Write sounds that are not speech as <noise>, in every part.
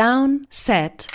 Down, Set,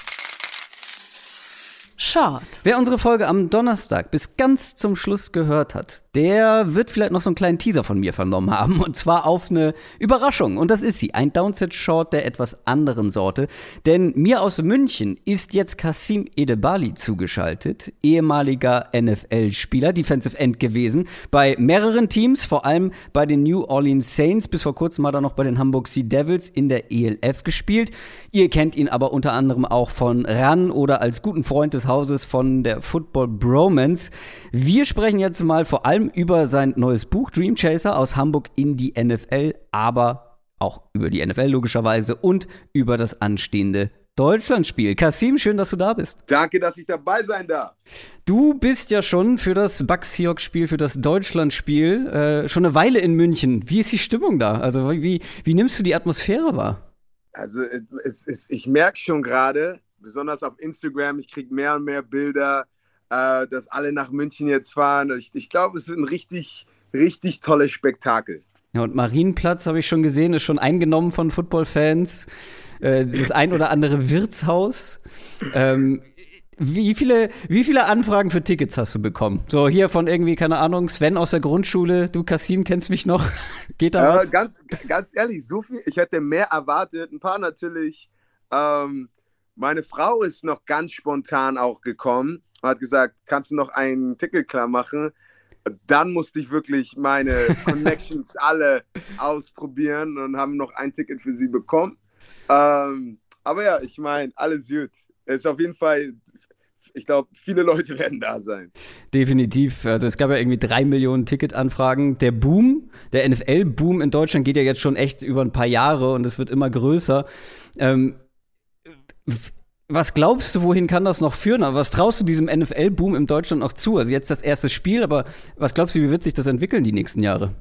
Short. Wer unsere Folge am Donnerstag bis ganz zum Schluss gehört hat, der wird vielleicht noch so einen kleinen Teaser von mir vernommen haben. Und zwar auf eine Überraschung. Und das ist sie. Ein Downset-Short der etwas anderen Sorte. Denn mir aus München ist jetzt Kasim Edebali zugeschaltet. Ehemaliger NFL-Spieler, Defensive End gewesen. Bei mehreren Teams, vor allem bei den New Orleans Saints. Bis vor kurzem hat er noch bei den Hamburg Sea Devils in der ELF gespielt. Ihr kennt ihn aber unter anderem auch von RAN oder als guten Freund des Hauses von der Football Bromance. Wir sprechen jetzt mal vor allem über sein neues Buch Dream Chaser aus Hamburg in die NFL, aber auch über die NFL logischerweise und über das anstehende Deutschlandspiel. Kasim, schön, dass du da bist. Danke, dass ich dabei sein darf. Du bist ja schon für das Bucks-Seahawks-Spiel, für das Deutschlandspiel äh, schon eine Weile in München. Wie ist die Stimmung da? Also wie, wie nimmst du die Atmosphäre wahr? Also es, es, ich merke schon gerade, besonders auf Instagram, ich kriege mehr und mehr Bilder, äh, dass alle nach München jetzt fahren. Ich, ich glaube, es wird ein richtig, richtig tolles Spektakel. Ja, und Marienplatz habe ich schon gesehen, ist schon eingenommen von Footballfans. Äh, das ein oder andere Wirtshaus. Ähm, wie viele, wie viele Anfragen für Tickets hast du bekommen? So hier von irgendwie, keine Ahnung, Sven aus der Grundschule, du Kasim kennst mich noch. <laughs> Geht da was? Äh, ganz, ganz ehrlich, so viel, ich hätte mehr erwartet. Ein paar natürlich. Ähm, meine Frau ist noch ganz spontan auch gekommen und hat gesagt, kannst du noch ein Ticket klar machen? Dann musste ich wirklich meine <laughs> Connections alle ausprobieren und haben noch ein Ticket für sie bekommen. Ähm, aber ja, ich meine, alles gut. Es ist auf jeden Fall ich glaube, viele Leute <laughs> werden da sein. Definitiv. Also es gab ja irgendwie drei Millionen Ticketanfragen. Der Boom, der NFL-Boom in Deutschland geht ja jetzt schon echt über ein paar Jahre und es wird immer größer. Ähm, was glaubst du, wohin kann das noch führen? was traust du diesem NFL-Boom in Deutschland noch zu? Also jetzt das erste Spiel, aber was glaubst du, wie wird sich das entwickeln die nächsten Jahre?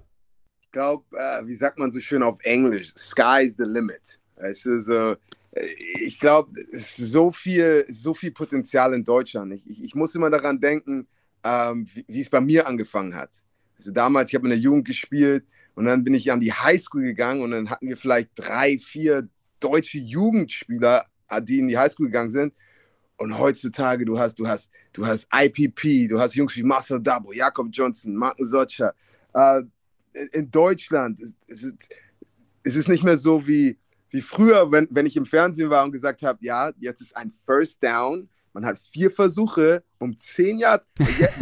Ich glaube, äh, wie sagt man so schön auf Englisch, sky's the limit. Es ist äh, ich glaube, so viel, so viel Potenzial in Deutschland. Ich, ich, ich muss immer daran denken, ähm, wie, es bei mir angefangen hat. Also damals, ich habe in der Jugend gespielt und dann bin ich an die Highschool gegangen und dann hatten wir vielleicht drei, vier deutsche Jugendspieler, äh, die in die Highschool gegangen sind. Und heutzutage, du hast, du hast, du hast IPP, du hast Jungs wie Marcel Dabo, Jakob Johnson, Martin Socha. Äh, in Deutschland ist, ist, ist es nicht mehr so wie, wie früher, wenn, wenn ich im Fernsehen war und gesagt habe, ja, jetzt ist ein First Down, man hat vier Versuche um zehn Yards.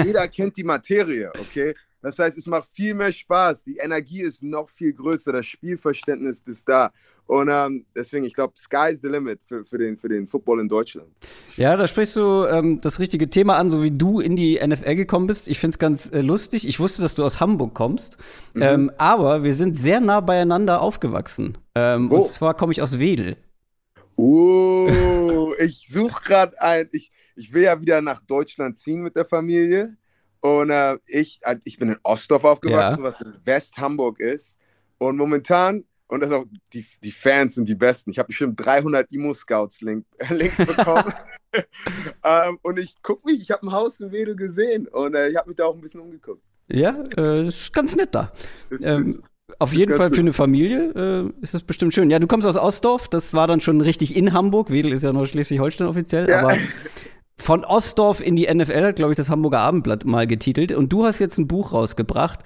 Jeder kennt die Materie, okay? Das heißt, es macht viel mehr Spaß. Die Energie ist noch viel größer. Das Spielverständnis ist da. Und ähm, deswegen, ich glaube, sky's the limit für, für, den, für den Football in Deutschland. Ja, da sprichst du ähm, das richtige Thema an, so wie du in die NFL gekommen bist. Ich finde es ganz äh, lustig. Ich wusste, dass du aus Hamburg kommst. Mhm. Ähm, aber wir sind sehr nah beieinander aufgewachsen. Ähm, und zwar komme ich aus Wedel. Oh, ich suche gerade ein. Ich, ich will ja wieder nach Deutschland ziehen mit der Familie. Und äh, ich, äh, ich bin in Ostdorf aufgewachsen, ja. was in West-Hamburg ist. Und momentan, und das auch, die, die Fans sind die Besten. Ich habe bestimmt 300 Emo-Scouts-Links -Link, <laughs> bekommen. <laughs> ähm, und ich gucke mich, ich habe ein Haus in Wedel gesehen und äh, ich habe mich da auch ein bisschen umgeguckt. Ja, äh, ist ganz nett da. Ist, ähm, ist, auf jeden Fall für eine Familie äh, ist es bestimmt schön. Ja, du kommst aus Ostdorf, das war dann schon richtig in Hamburg. Wedel ist ja noch Schleswig-Holstein offiziell, ja. aber <laughs> von Ostdorf in die NFL hat, glaube ich, das Hamburger Abendblatt mal getitelt. Und du hast jetzt ein Buch rausgebracht.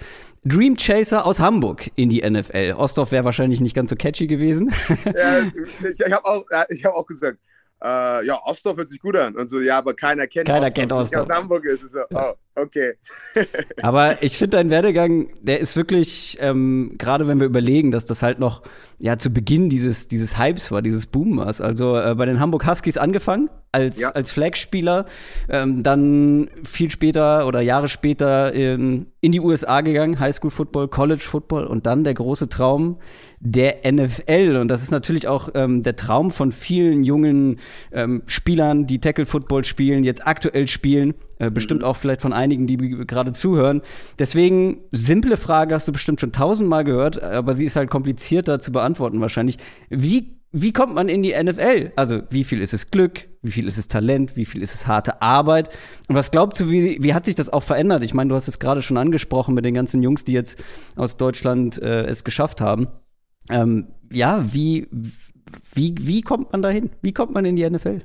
Dream Chaser aus Hamburg in die NFL. Ostdorf wäre wahrscheinlich nicht ganz so catchy gewesen. Ja, ich, ich habe auch, hab auch gesagt, äh, ja, Ostdorf hört sich gut an. Und so, ja, aber keiner kennt keiner Ostdorf. Kennt Ostdorf. aus Hamburg ist. So, oh, okay. <laughs> aber ich finde dein Werdegang, der ist wirklich, ähm, gerade wenn wir überlegen, dass das halt noch ja zu Beginn dieses, dieses Hypes war, dieses Boom war. Also äh, bei den Hamburg Huskies angefangen als, ja. als Flagspieler, ähm, dann viel später oder Jahre später in, in die USA gegangen, Highschool Football, College Football und dann der große Traum der NFL. Und das ist natürlich auch ähm, der Traum von vielen jungen ähm, Spielern, die Tackle Football spielen, jetzt aktuell spielen. Äh, bestimmt mhm. auch vielleicht von einigen, die gerade zuhören. Deswegen, simple Frage hast du bestimmt schon tausendmal gehört, aber sie ist halt komplizierter zu beantworten wahrscheinlich. Wie wie kommt man in die NFL? Also, wie viel ist es Glück? Wie viel ist es Talent? Wie viel ist es harte Arbeit? Und was glaubst du, wie, wie hat sich das auch verändert? Ich meine, du hast es gerade schon angesprochen mit den ganzen Jungs, die jetzt aus Deutschland äh, es geschafft haben. Ähm, ja, wie, Wie, wie kommt man dahin? Wie kommt man in die NFL?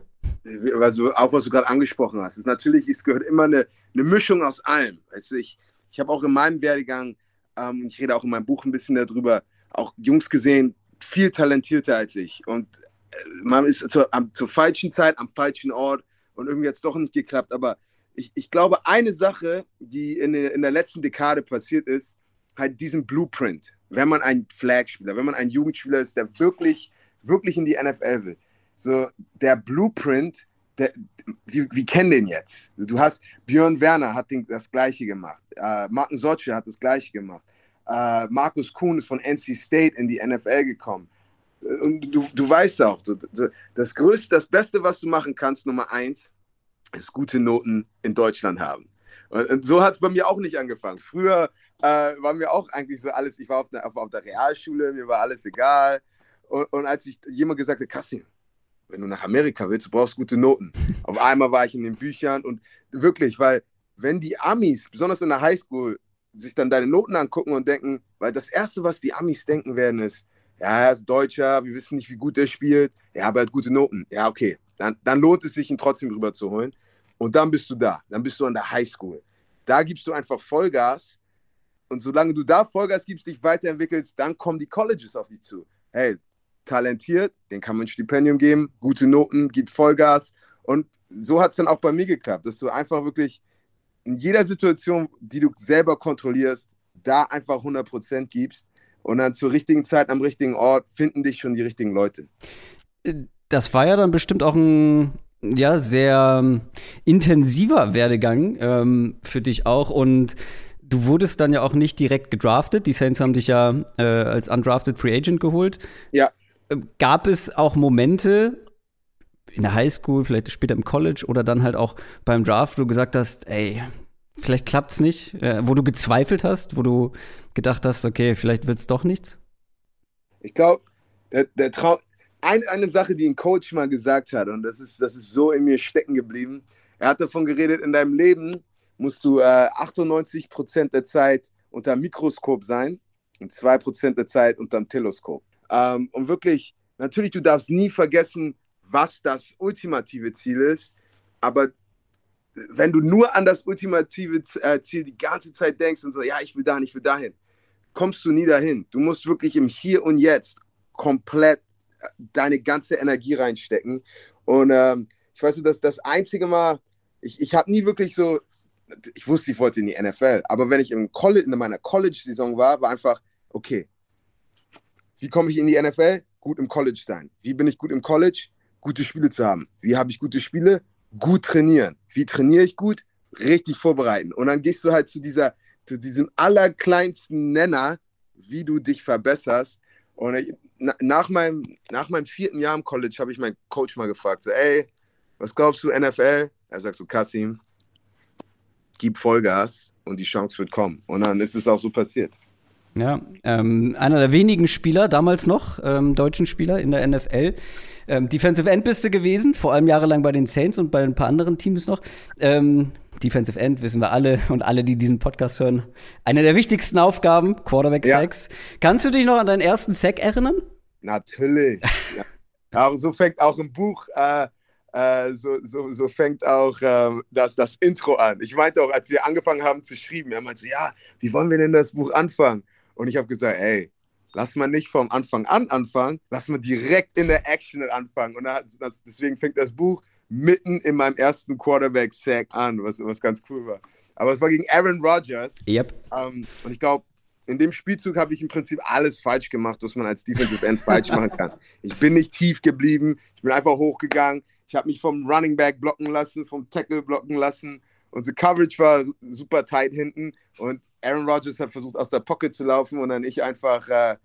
Also auch was du gerade angesprochen hast. ist natürlich, es gehört immer eine, eine Mischung aus allem. Also ich ich habe auch in meinem Werdegang, ähm, ich rede auch in meinem Buch ein bisschen darüber, auch Jungs gesehen, viel talentierter als ich. Und äh, man ist zur, am, zur falschen Zeit, am falschen Ort und irgendwie hat es doch nicht geklappt. Aber ich, ich glaube, eine Sache, die in, in der letzten Dekade passiert ist, halt diesen Blueprint. Wenn man ein Flagspieler, wenn man ein Jugendspieler ist, der wirklich, wirklich in die NFL will. So, der Blueprint, der, wir, wir kennen den jetzt. Du hast, Björn Werner hat den, das Gleiche gemacht. Äh, Martin Sotsche hat das Gleiche gemacht. Äh, Markus Kuhn ist von NC State in die NFL gekommen. Und du, du weißt auch, das Größte, das Beste, was du machen kannst, Nummer eins, ist gute Noten in Deutschland haben. Und so hat es bei mir auch nicht angefangen. Früher äh, war mir auch eigentlich so alles, ich war auf der, auf, auf der Realschule, mir war alles egal. Und, und als ich jemand gesagt hat, Kassim, wenn du nach Amerika willst, du brauchst gute Noten. <laughs> auf einmal war ich in den Büchern und wirklich, weil wenn die Amis, besonders in der Highschool, sich dann deine Noten angucken und denken, weil das Erste, was die Amis denken werden, ist, ja, er ist Deutscher, wir wissen nicht, wie gut er spielt, ja, aber er hat gute Noten. Ja, okay, dann, dann lohnt es sich, ihn trotzdem rüber zu holen. Und dann bist du da, dann bist du an der Highschool. Da gibst du einfach Vollgas und solange du da Vollgas gibst, dich weiterentwickelst, dann kommen die Colleges auf dich zu. Hey, talentiert, den kann man ein Stipendium geben, gute Noten, gibt Vollgas. Und so hat es dann auch bei mir geklappt, dass du einfach wirklich in jeder Situation, die du selber kontrollierst, da einfach 100% gibst und dann zur richtigen Zeit am richtigen Ort finden dich schon die richtigen Leute. Das war ja dann bestimmt auch ein ja sehr ähm, intensiver Werdegang ähm, für dich auch und du wurdest dann ja auch nicht direkt gedraftet. Die Saints haben dich ja äh, als undrafted Free Agent geholt. Ja. Gab es auch Momente, in der Highschool, vielleicht später im College oder dann halt auch beim Draft, wo du gesagt hast, ey, vielleicht klappt's nicht, äh, wo du gezweifelt hast, wo du gedacht hast, okay, vielleicht wird's doch nichts? Ich glaube, der, der Traum, ein, eine Sache, die ein Coach mal gesagt hat, und das ist, das ist so in mir stecken geblieben. Er hat davon geredet, in deinem Leben musst du äh, 98 Prozent der Zeit unter Mikroskop sein und 2 Prozent der Zeit unter dem Teleskop. Ähm, und wirklich, natürlich, du darfst nie vergessen, was das ultimative Ziel ist. Aber wenn du nur an das ultimative äh, Ziel die ganze Zeit denkst und so, ja, ich will dahin, ich will dahin, kommst du nie dahin. Du musst wirklich im Hier und Jetzt komplett äh, deine ganze Energie reinstecken. Und ähm, ich weiß, dass das einzige Mal, ich, ich habe nie wirklich so, ich wusste, ich wollte in die NFL, aber wenn ich im College, in meiner College-Saison war, war einfach, okay, wie komme ich in die NFL? Gut im College sein. Wie bin ich gut im College? gute Spiele zu haben. Wie habe ich gute Spiele? Gut trainieren. Wie trainiere ich gut? Richtig vorbereiten. Und dann gehst du halt zu, dieser, zu diesem allerkleinsten Nenner, wie du dich verbesserst. Und ich, nach, meinem, nach meinem vierten Jahr im College habe ich meinen Coach mal gefragt, so, ey, was glaubst du, NFL? Er sagt so, Kassim, gib Vollgas und die Chance wird kommen. Und dann ist es auch so passiert. Ja, ähm, einer der wenigen Spieler, damals noch, ähm, deutschen Spieler in der NFL. Ähm, Defensive End bist du gewesen, vor allem jahrelang bei den Saints und bei ein paar anderen Teams noch. Ähm, Defensive End wissen wir alle und alle, die diesen Podcast hören. Eine der wichtigsten Aufgaben, Quarterback-Sacks. Ja. Kannst du dich noch an deinen ersten Sack erinnern? Natürlich. ja. So fängt auch im Buch, äh, äh, so, so, so fängt auch ähm, das, das Intro an. Ich meinte auch, als wir angefangen haben zu schreiben, er meinte, ja, wie wollen wir denn das Buch anfangen? Und ich habe gesagt, ey, lass mal nicht vom Anfang an anfangen, lass mal direkt in der Action anfangen. Und das, das, deswegen fängt das Buch mitten in meinem ersten Quarterback-Sack an, was, was ganz cool war. Aber es war gegen Aaron Rodgers. Yep. Ähm, und ich glaube, in dem Spielzug habe ich im Prinzip alles falsch gemacht, was man als Defensive End falsch <laughs> machen kann. Ich bin nicht tief geblieben, ich bin einfach hochgegangen. Ich habe mich vom Running Back blocken lassen, vom Tackle blocken lassen. Unsere Coverage war super tight hinten und Aaron Rodgers hat versucht, aus der Pocket zu laufen und dann ich einfach äh,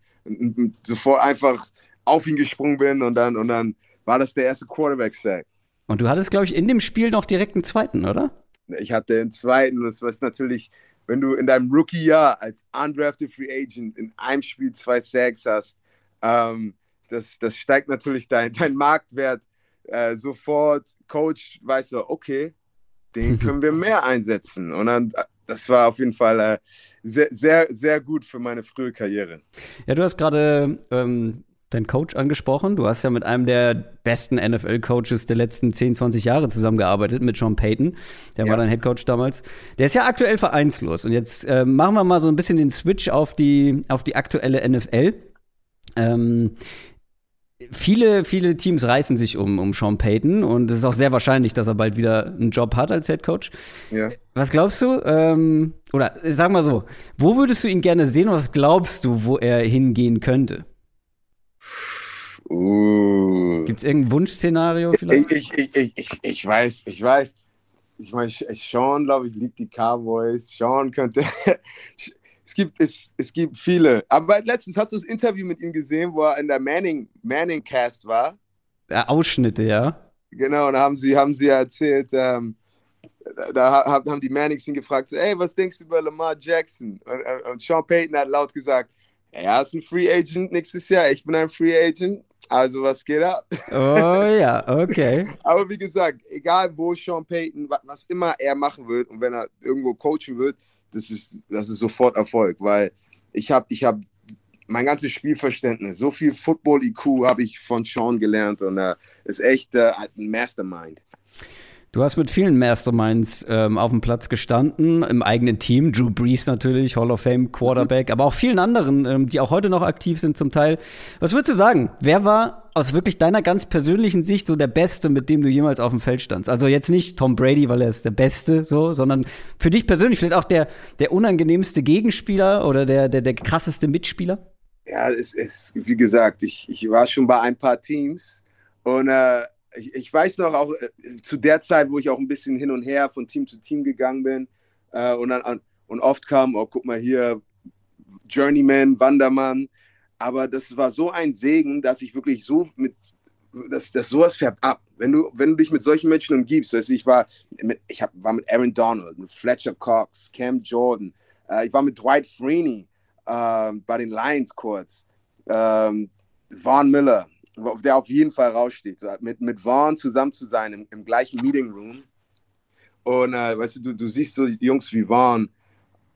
sofort einfach auf ihn gesprungen bin und dann, und dann war das der erste Quarterback-Sack. Und du hattest, glaube ich, in dem Spiel noch direkt einen zweiten, oder? Ich hatte den zweiten. Das war natürlich, wenn du in deinem Rookie-Jahr als undrafted Free Agent in einem Spiel zwei Sacks hast, ähm, das, das steigt natürlich dein, dein Marktwert äh, sofort. Coach weiß so, okay, den <laughs> können wir mehr einsetzen. Und dann das war auf jeden Fall äh, sehr, sehr, sehr gut für meine frühe Karriere. Ja, du hast gerade ähm, deinen Coach angesprochen. Du hast ja mit einem der besten NFL-Coaches der letzten 10, 20 Jahre zusammengearbeitet, mit Sean Payton. Der ja. war dein Headcoach damals. Der ist ja aktuell vereinslos. Und jetzt äh, machen wir mal so ein bisschen den Switch auf die, auf die aktuelle NFL. Ähm, viele, viele Teams reißen sich um, um Sean Payton und es ist auch sehr wahrscheinlich, dass er bald wieder einen Job hat als Headcoach. Ja. Was glaubst du? Ähm, oder sag mal so, wo würdest du ihn gerne sehen und was glaubst du, wo er hingehen könnte? Uh. Gibt es irgendein Wunschszenario vielleicht? Ich, ich, ich, ich, ich weiß, ich weiß. Ich meine, Sean, glaube ich, liebt die Cowboys. Sean könnte. <laughs> es, gibt, es, es gibt viele. Aber letztens hast du das Interview mit ihm gesehen, wo er in der Manning, Manning Cast war. Ja, Ausschnitte, ja. Genau, und da haben sie, haben sie erzählt, ähm, da haben die Mannings ihn gefragt, so, hey, was denkst du über Lamar Jackson? Und, und Sean Payton hat laut gesagt, er ist ein Free Agent nächstes Jahr, ich bin ein Free Agent. Also was geht ab? Oh ja, okay. <laughs> Aber wie gesagt, egal wo Sean Payton, was immer er machen wird und wenn er irgendwo coachen wird, das ist, das ist sofort Erfolg, weil ich habe ich hab mein ganzes Spielverständnis, so viel Football-IQ habe ich von Sean gelernt und äh, ist echt äh, ein Mastermind. Du hast mit vielen Masterminds ähm, auf dem Platz gestanden, im eigenen Team. Drew Brees natürlich, Hall of Fame Quarterback, mhm. aber auch vielen anderen, ähm, die auch heute noch aktiv sind zum Teil. Was würdest du sagen? Wer war aus wirklich deiner ganz persönlichen Sicht so der Beste, mit dem du jemals auf dem Feld standst? Also jetzt nicht Tom Brady, weil er ist der Beste, so, sondern für dich persönlich vielleicht auch der, der unangenehmste Gegenspieler oder der, der, der krasseste Mitspieler? Ja, es ist, wie gesagt, ich, ich war schon bei ein paar Teams und äh, ich, ich, weiß noch auch äh, zu der Zeit, wo ich auch ein bisschen hin und her von Team zu Team gegangen bin äh, und, dann, und oft kam, oh, guck mal hier, Journeyman, Wandermann. Aber das war so ein Segen, dass ich wirklich so mit, das, das sowas färbt ab. Wenn du, wenn du dich mit solchen Menschen umgibst, weißt du, ich war mit, ich hab, war mit Aaron Donald, mit Fletcher Cox, Cam Jordan, äh, ich war mit Dwight Freeney äh, bei den Lions kurz, ähm, Vaughn Miller, der auf jeden Fall raussteht. So, mit, mit Vaughn zusammen zu sein im, im gleichen Meeting Room. Und äh, weißt du, du, du siehst so Jungs wie Vaughn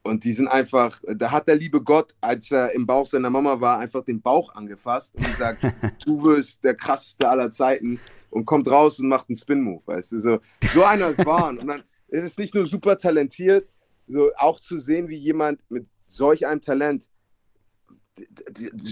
und die sind einfach, da hat der liebe Gott, als er im Bauch seiner Mama war, einfach den Bauch angefasst und gesagt, <laughs> du wirst der krasseste aller Zeiten und kommt raus und macht einen Spin-Move. Weißt du, so, so einer ist Vaughn. Und dann ist es nicht nur super talentiert, so auch zu sehen, wie jemand mit solch einem Talent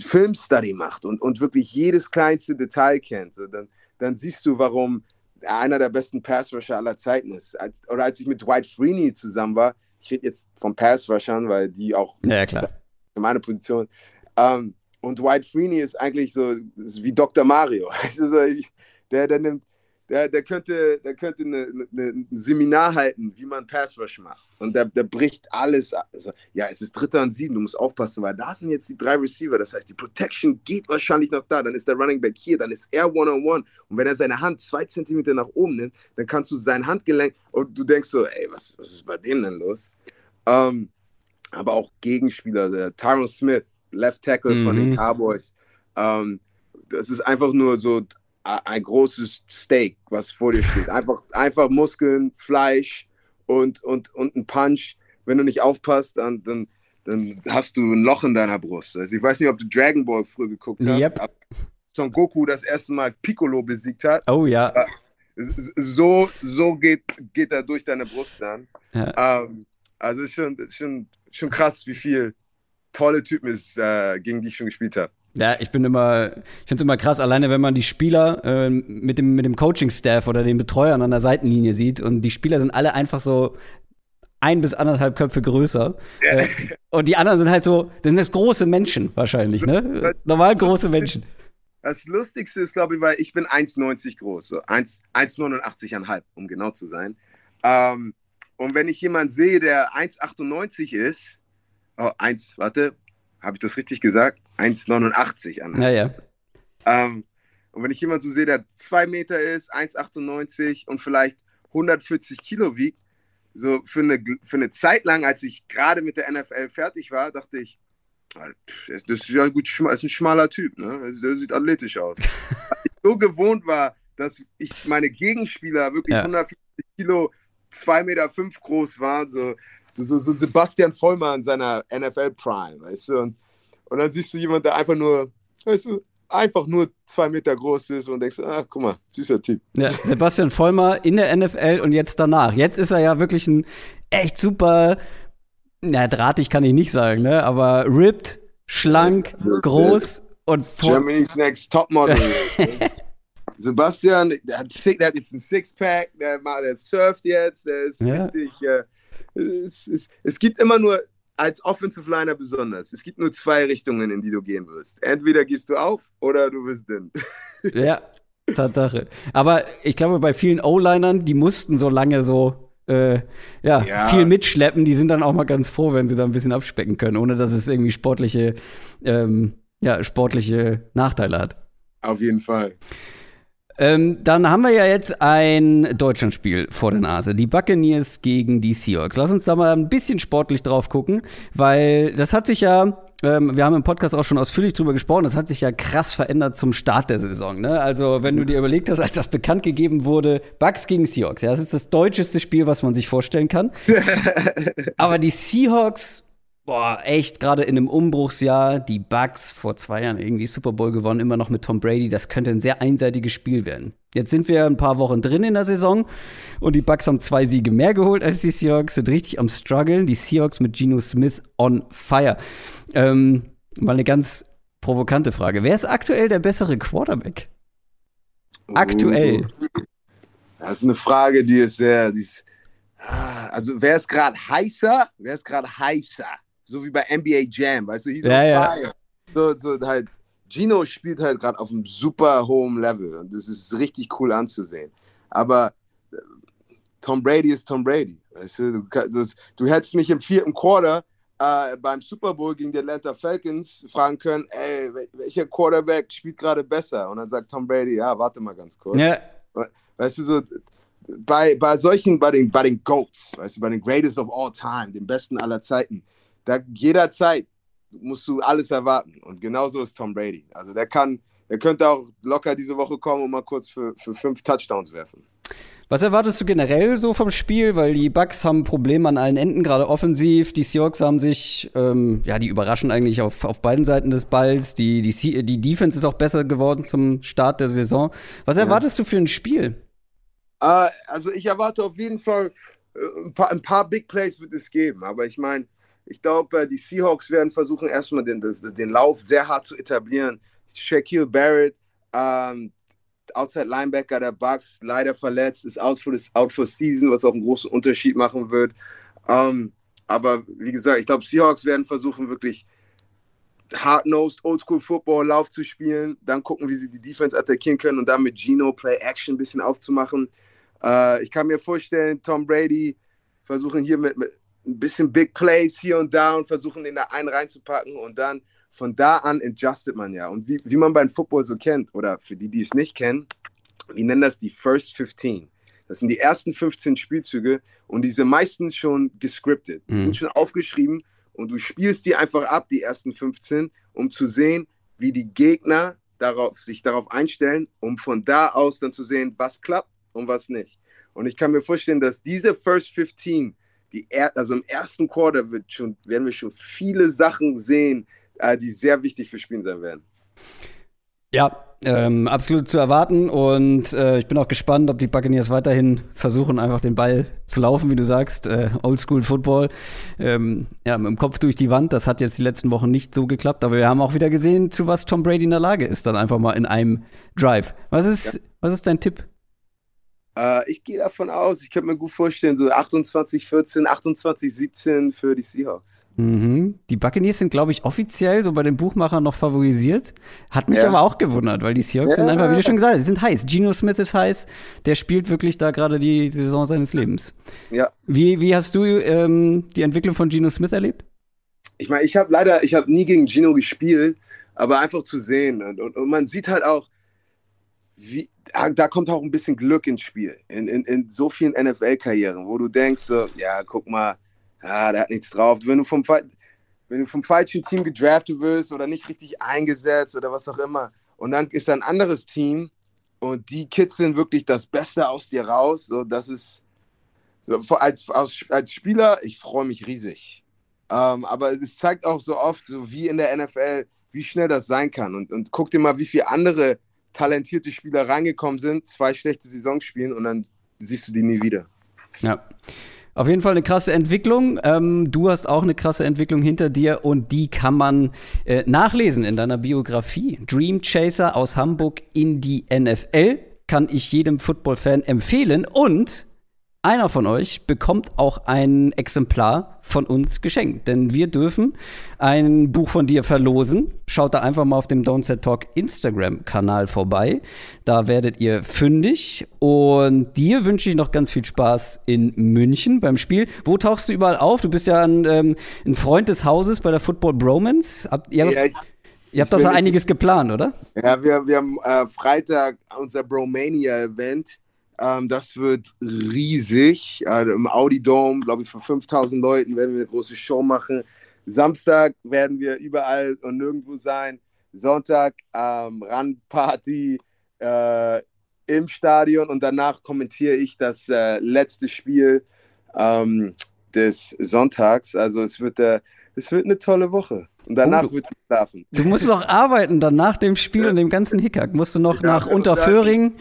Filmstudy macht und, und wirklich jedes kleinste Detail kennt, so, dann, dann siehst du, warum er einer der besten Pass-Rusher aller Zeiten ist. Als, oder als ich mit Dwight Freeney zusammen war, ich rede jetzt von Pass-Rushern, weil die auch ja, klar. in meiner Position. Ähm, und Dwight Freeney ist eigentlich so ist wie Dr. Mario. <laughs> Also ich, der, der nimmt der, der könnte, der könnte eine, eine, ein Seminar halten, wie man Pass Rush macht. Und der, der bricht alles. Also, ja, es ist Dritter und Sieben, du musst aufpassen, weil da sind jetzt die drei Receiver. Das heißt, die Protection geht wahrscheinlich noch da. Dann ist der Running Back hier, dann ist er One-on-One. -on -one. Und wenn er seine Hand zwei Zentimeter nach oben nimmt, dann kannst du sein Handgelenk und du denkst so, ey, was, was ist bei denen denn los? Ähm, aber auch Gegenspieler, der Tyron Smith, Left Tackle mhm. von den mhm. Cowboys. Ähm, das ist einfach nur so ein großes Steak, was vor dir steht. Einfach, einfach Muskeln, Fleisch und, und, und ein Punch. Wenn du nicht aufpasst, dann, dann, dann hast du ein Loch in deiner Brust. Also ich weiß nicht, ob du Dragon Ball früher geguckt hast. Yep. Son Goku das erste Mal Piccolo besiegt hat. Oh ja. So, so geht, geht er durch deine Brust dann. Ja. Ähm, also ist schon, schon, schon krass, wie viel tolle Typen es äh, gegen die ich schon gespielt habe. Ja, ich bin immer, ich finde es immer krass, alleine wenn man die Spieler äh, mit dem, mit dem Coaching-Staff oder den Betreuern an der Seitenlinie sieht und die Spieler sind alle einfach so ein bis anderthalb Köpfe größer. Ja. Äh, und die anderen sind halt so, das sind das große Menschen wahrscheinlich, ne? Normal große Menschen. Das Lustigste ist, glaube ich, weil ich bin 1,90 groß, so 1,89,5, um genau zu sein. Ähm, und wenn ich jemanden sehe, der 1,98 ist, oh, 1, warte, habe ich das richtig gesagt? 1,89 an. Ja, ja. Ähm, und wenn ich jemanden so sehe, der 2 Meter ist, 1,98 und vielleicht 140 Kilo wiegt, so für eine, für eine Zeit lang, als ich gerade mit der NFL fertig war, dachte ich, ah, das ist ja gut, ist ein schmaler Typ, ne? Der sieht athletisch aus. <laughs> ich so gewohnt war, dass ich meine Gegenspieler wirklich ja. 140 Kilo, 2,5 Meter fünf groß waren, so, so, so, so Sebastian Vollmer in seiner NFL Prime, weißt du? Und, und dann siehst du jemanden, der einfach nur, weißt du, einfach nur zwei Meter groß ist und denkst, ach, guck mal, süßer Typ. Ja, Sebastian Vollmer in der NFL und jetzt danach. Jetzt ist er ja wirklich ein echt super, na, drahtig kann ich nicht sagen, ne? Aber ripped, schlank, also, groß und Germany's Next Topmodel. <laughs> Sebastian, der hat, der hat, jetzt ein Sixpack, der, der surft jetzt, der ist ja. richtig. Äh, es, es, es gibt immer nur als Offensive Liner besonders. Es gibt nur zwei Richtungen, in die du gehen wirst. Entweder gehst du auf oder du wirst dünn. <laughs> Ja, Tatsache. Aber ich glaube, bei vielen O-Linern, die mussten so lange so äh, ja, ja, viel mitschleppen, die sind dann auch mal ganz froh, wenn sie da ein bisschen abspecken können, ohne dass es irgendwie sportliche, ähm, ja, sportliche Nachteile hat. Auf jeden Fall. Ähm, dann haben wir ja jetzt ein Deutschlandspiel vor der Nase. Die Buccaneers gegen die Seahawks. Lass uns da mal ein bisschen sportlich drauf gucken, weil das hat sich ja ähm, wir haben im Podcast auch schon ausführlich drüber gesprochen, das hat sich ja krass verändert zum Start der Saison. Ne? Also, wenn du dir überlegt hast, als das bekannt gegeben wurde, Bucks gegen Seahawks, ja, das ist das deutscheste Spiel, was man sich vorstellen kann. <laughs> Aber die Seahawks boah, echt gerade in einem Umbruchsjahr, die Bucks vor zwei Jahren irgendwie Super Bowl gewonnen, immer noch mit Tom Brady, das könnte ein sehr einseitiges Spiel werden. Jetzt sind wir ein paar Wochen drin in der Saison und die Bucks haben zwei Siege mehr geholt als die Seahawks, sind richtig am struggeln. Die Seahawks mit Geno Smith on fire. Ähm, mal eine ganz provokante Frage. Wer ist aktuell der bessere Quarterback? Aktuell. Das ist eine Frage, die ist sehr, die ist, ah, also wer ist gerade heißer? Wer ist gerade heißer? So wie bei NBA Jam, weißt du, he's ja, ja. So, so halt, Gino spielt halt gerade auf einem super hohen Level und das ist richtig cool anzusehen. Aber äh, Tom Brady ist Tom Brady. Weißt du, du, du hättest mich im vierten Quarter äh, beim Super Bowl gegen die Atlanta Falcons fragen können, ey, welcher Quarterback spielt gerade besser? Und dann sagt Tom Brady, ja, warte mal ganz kurz. Ja. Weißt du, so, bei, bei solchen, bei den, bei den GOATs, weißt du, bei den Greatest of All Time, den Besten aller Zeiten, da jederzeit musst du alles erwarten. Und genauso ist Tom Brady. Also der kann, der könnte auch locker diese Woche kommen und mal kurz für, für fünf Touchdowns werfen. Was erwartest du generell so vom Spiel? Weil die Bucks haben Probleme an allen Enden, gerade offensiv. Die Seahawks haben sich, ähm, ja, die überraschen eigentlich auf, auf beiden Seiten des Balls. Die, die, die Defense ist auch besser geworden zum Start der Saison. Was erwartest ja. du für ein Spiel? Uh, also ich erwarte auf jeden Fall äh, ein paar, ein paar Big Plays wird es geben. Aber ich meine, ich glaube, äh, die Seahawks werden versuchen, erstmal den, den Lauf sehr hart zu etablieren. Shaquille Barrett, ähm, Outside Linebacker der Bucks, leider verletzt, ist out for, out for season, was auch einen großen Unterschied machen wird. Ähm, aber wie gesagt, ich glaube, Seahawks werden versuchen, wirklich hard-nosed, Oldschool-Football, Lauf zu spielen, dann gucken, wie sie die Defense attackieren können und dann mit Gino Play-Action ein bisschen aufzumachen. Äh, ich kann mir vorstellen, Tom Brady versuchen hier mit, mit ein bisschen Big Plays hier und da und versuchen, den da einen reinzupacken und dann von da an adjustet man ja. Und wie, wie man beim Football so kennt, oder für die, die es nicht kennen, wir nennen das die First 15. Das sind die ersten 15 Spielzüge und diese meisten schon gescriptet. Die mhm. sind schon aufgeschrieben und du spielst die einfach ab, die ersten 15, um zu sehen, wie die Gegner darauf, sich darauf einstellen, um von da aus dann zu sehen, was klappt und was nicht. Und ich kann mir vorstellen, dass diese First 15 die er also im ersten Quarter wird schon, werden wir schon viele Sachen sehen, äh, die sehr wichtig für Spielen sein werden. Ja, ähm, absolut zu erwarten und äh, ich bin auch gespannt, ob die Buccaneers weiterhin versuchen, einfach den Ball zu laufen, wie du sagst, äh, Oldschool Football, ähm, ja, mit dem Kopf durch die Wand. Das hat jetzt die letzten Wochen nicht so geklappt, aber wir haben auch wieder gesehen, zu was Tom Brady in der Lage ist, dann einfach mal in einem Drive. Was ist, ja. was ist dein Tipp? Äh, ich gehe davon aus, ich könnte mir gut vorstellen, so 28, 14, 28, 17 für die Seahawks. Mhm. Die Buccaneers sind, glaube ich, offiziell so bei den Buchmachern noch favorisiert. Hat mich ja. aber auch gewundert, weil die Seahawks ja. sind einfach, wie du schon gesagt hast, die sind heiß. Geno Smith ist heiß. Der spielt wirklich da gerade die Saison seines Lebens. Ja. Wie, wie hast du ähm, die Entwicklung von Geno Smith erlebt? Ich meine, ich habe leider, ich habe nie gegen Geno gespielt, aber einfach zu sehen. Und, und, und man sieht halt auch, wie, da kommt auch ein bisschen Glück ins Spiel. In, in, in so vielen NFL-Karrieren, wo du denkst, so, ja, guck mal, ja, der hat nichts drauf. Wenn du, vom, wenn du vom falschen Team gedraftet wirst oder nicht richtig eingesetzt oder was auch immer, und dann ist da ein anderes Team und die kitzeln wirklich das Beste aus dir raus, so, das ist, so, als, als, als Spieler, ich freue mich riesig. Ähm, aber es zeigt auch so oft, so wie in der NFL, wie schnell das sein kann. Und, und guck dir mal, wie viele andere talentierte Spieler reingekommen sind, zwei schlechte Saisons spielen und dann siehst du die nie wieder. Ja. Auf jeden Fall eine krasse Entwicklung. Ähm, du hast auch eine krasse Entwicklung hinter dir und die kann man äh, nachlesen in deiner Biografie. Dream Chaser aus Hamburg in die NFL kann ich jedem Football-Fan empfehlen und einer von euch bekommt auch ein Exemplar von uns geschenkt. Denn wir dürfen ein Buch von dir verlosen. Schaut da einfach mal auf dem Don't Set Talk Instagram-Kanal vorbei. Da werdet ihr fündig. Und dir wünsche ich noch ganz viel Spaß in München beim Spiel. Wo tauchst du überall auf? Du bist ja ein, ähm, ein Freund des Hauses bei der Football Bromance. Habt, ihr, ja, ich, ihr habt doch einiges geplant, oder? Ja, wir, wir haben äh, Freitag unser Bromania-Event. Ähm, das wird riesig. Also Im Audi Dome, glaube ich, für 5000 Leuten werden wir eine große Show machen. Samstag werden wir überall und nirgendwo sein. Sonntag ähm, Randparty äh, im Stadion und danach kommentiere ich das äh, letzte Spiel ähm, des Sonntags. Also es wird, äh, es wird eine tolle Woche. Und danach oh, wird es schlafen. Du musst noch arbeiten, dann nach dem Spiel und dem ganzen Hickhack. Musst du noch ja, nach Unterföhring.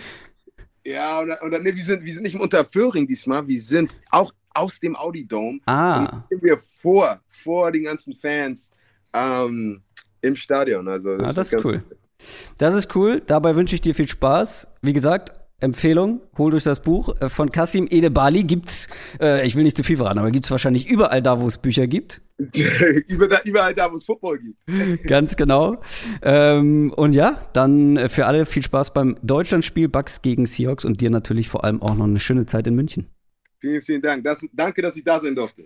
Ja, oder, oder nee, wir sind, wir sind nicht im Unterföhring diesmal, wir sind auch aus dem Audi Dome. Ah. sind wir vor, vor den ganzen Fans ähm, im Stadion. Also das, ah, das ist cool. cool. Das ist cool. Dabei wünsche ich dir viel Spaß. Wie gesagt, Empfehlung, hol durch das Buch äh, von Kasim Edebali. Gibt's, äh, ich will nicht zu viel verraten, aber gibt's wahrscheinlich überall da, wo es Bücher gibt. <laughs> überall da, wo es Football gibt. <laughs> Ganz genau. Ähm, und ja, dann äh, für alle viel Spaß beim Deutschlandspiel Bucks gegen Seahawks und dir natürlich vor allem auch noch eine schöne Zeit in München. Vielen, vielen Dank. Das, danke, dass ich da sein durfte.